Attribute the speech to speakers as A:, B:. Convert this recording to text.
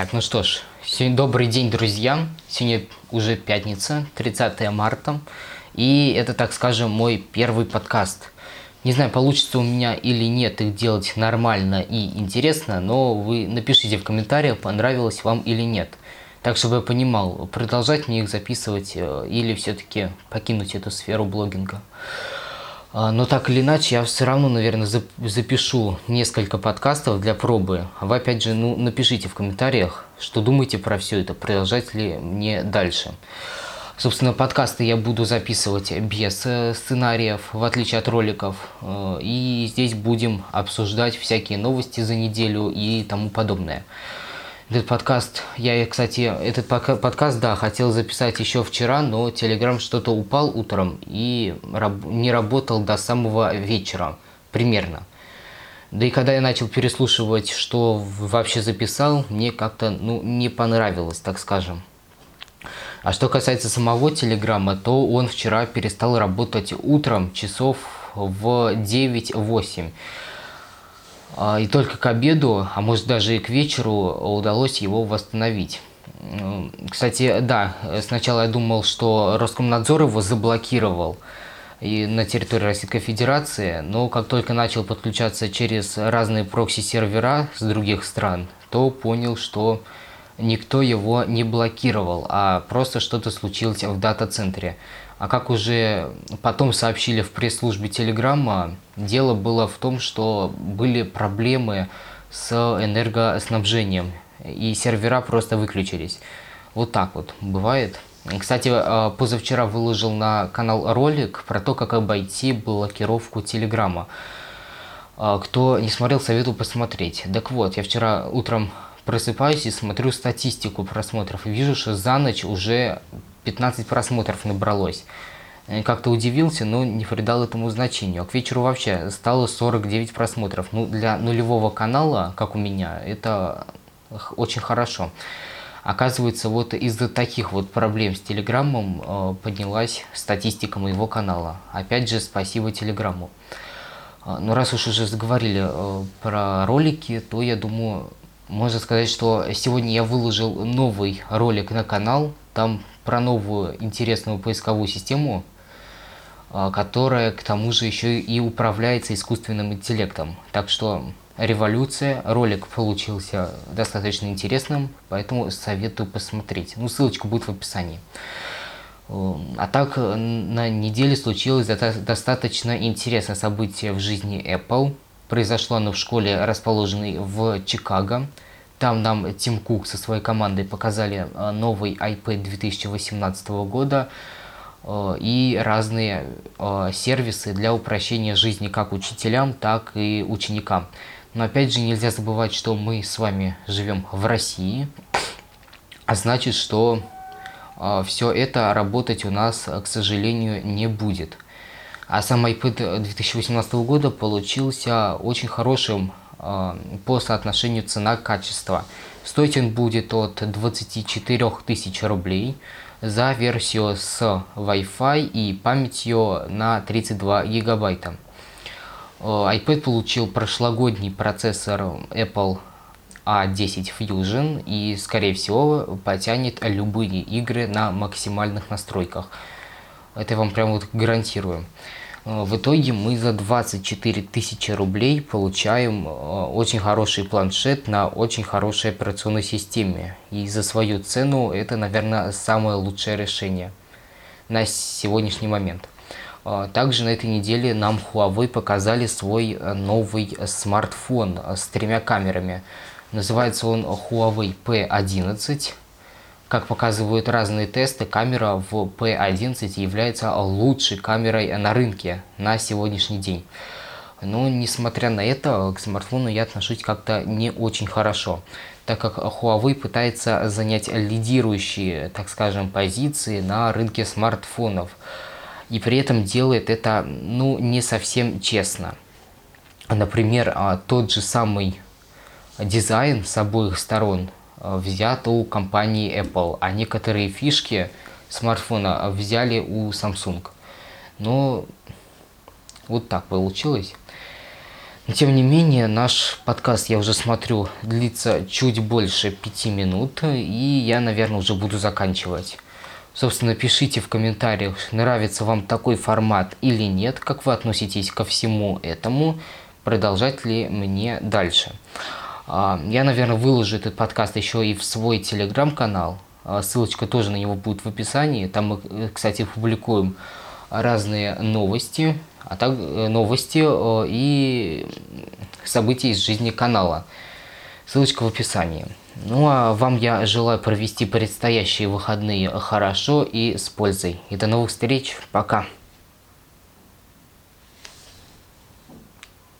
A: Так, ну что ж, сегодня добрый день, друзья. Сегодня уже пятница, 30 марта. И это, так скажем, мой первый подкаст. Не знаю, получится у меня или нет их делать нормально и интересно, но вы напишите в комментариях, понравилось вам или нет. Так, чтобы я понимал, продолжать мне их записывать э, или все-таки покинуть эту сферу блогинга. А, но так или иначе, я все равно, наверное, запишу несколько подкастов для пробы. Вы, опять же, ну, напишите в комментариях, что думаете про все это, продолжать ли мне дальше. Собственно, подкасты я буду записывать без э, сценариев, в отличие от роликов. Э, и здесь будем обсуждать всякие новости за неделю и тому подобное. Этот подкаст, я, кстати, этот подкаст, да, хотел записать еще вчера, но Telegram что-то упал утром и не работал до самого вечера, примерно. Да и когда я начал переслушивать, что вообще записал, мне как-то, ну, не понравилось, так скажем. А что касается самого Телеграма, то он вчера перестал работать утром часов в 9-8. А, и только к обеду, а может даже и к вечеру удалось его восстановить. Кстати, да, сначала я думал, что Роскомнадзор его заблокировал и на территории Российской Федерации, но как только начал подключаться через разные прокси-сервера с других стран, то понял, что никто его не блокировал, а просто что-то случилось в дата-центре. А как уже потом сообщили в пресс-службе Телеграма, дело было в том, что были проблемы с энергоснабжением, и сервера просто выключились. Вот так вот бывает. Кстати, э, позавчера выложил на канал ролик про то, как обойти блокировку Телеграма. Кто не смотрел, советую посмотреть. Так вот, я вчера утром просыпаюсь и смотрю статистику просмотров. Вижу, что за ночь уже 15 просмотров набралось. Как-то удивился, но не придал этому значению. А к вечеру вообще стало 49 просмотров. Ну, для нулевого канала, как у меня, это очень хорошо. Оказывается, вот из-за таких вот проблем с Телеграммом э, поднялась статистика моего канала. Опять же, спасибо Телеграмму. Э, ну, раз уж уже заговорили э, про ролики, то я думаю, можно сказать, что сегодня я выложил новый ролик на канал. Там про новую интересную поисковую систему, а, которая к тому же еще и управляется искусственным интеллектом. Так что революция, ролик получился достаточно интересным, поэтому советую посмотреть. Ну, ссылочка будет в описании. А так, на неделе случилось достаточно интересное событие в жизни Apple. Произошло оно в школе, расположенной в Чикаго. Там нам Тим Кук со своей командой показали э, новый iPad 2018 года э, и разные э, сервисы для упрощения жизни как учителям, так и ученикам. Но опять же нельзя забывать, что мы с вами живем в России, а значит, что все это работать у нас, к сожалению, не будет. А сам iPad 2018 года получился очень хорошим Э, по соотношению цена-качество. Стоить он будет от 24 тысяч рублей за версию с Wi-Fi и памятью на 32 гигабайта. Э, iPad получил прошлогодний процессор Apple A10 Fusion и, скорее всего, потянет любые игры на максимальных настройках. Это вам прям вот гарантирую. Э, в итоге мы за 24 тысячи рублей получаем э, очень хороший планшет на очень хорошей операционной системе. И за свою цену это, наверное, самое лучшее решение на сегодняшний момент. Э, также на этой неделе нам Huawei показали свой новый смартфон с тремя камерами. Называется он Huawei P11. Как показывают разные тесты, камера в P11 является лучшей камерой на рынке на сегодняшний день. Но несмотря на это, к смартфону я отношусь как-то не очень хорошо, так как Huawei пытается занять лидирующие, так скажем, позиции на рынке смартфонов. И при этом делает это, ну, не совсем честно. Например, а, тот же самый дизайн с обоих сторон взято у компании Apple, а некоторые фишки смартфона взяли у Samsung. Но вот так получилось. Тем не менее, наш подкаст, я уже смотрю, длится чуть больше пяти минут, и я, наверное, уже буду заканчивать. Собственно, пишите в комментариях, нравится вам такой формат или нет, как вы относитесь ко всему этому, продолжать ли мне дальше. А, я, наверное, выложу этот подкаст еще и в свой телеграм-канал. А, ссылочка тоже на него будет в описании. Там мы, э, кстати, публикуем разные новости, а так э, новости и события из жизни канала. Ссылочка в описании. Ну а вам я желаю провести предстоящие выходные хорошо и с пользой. И до новых встреч. Пока.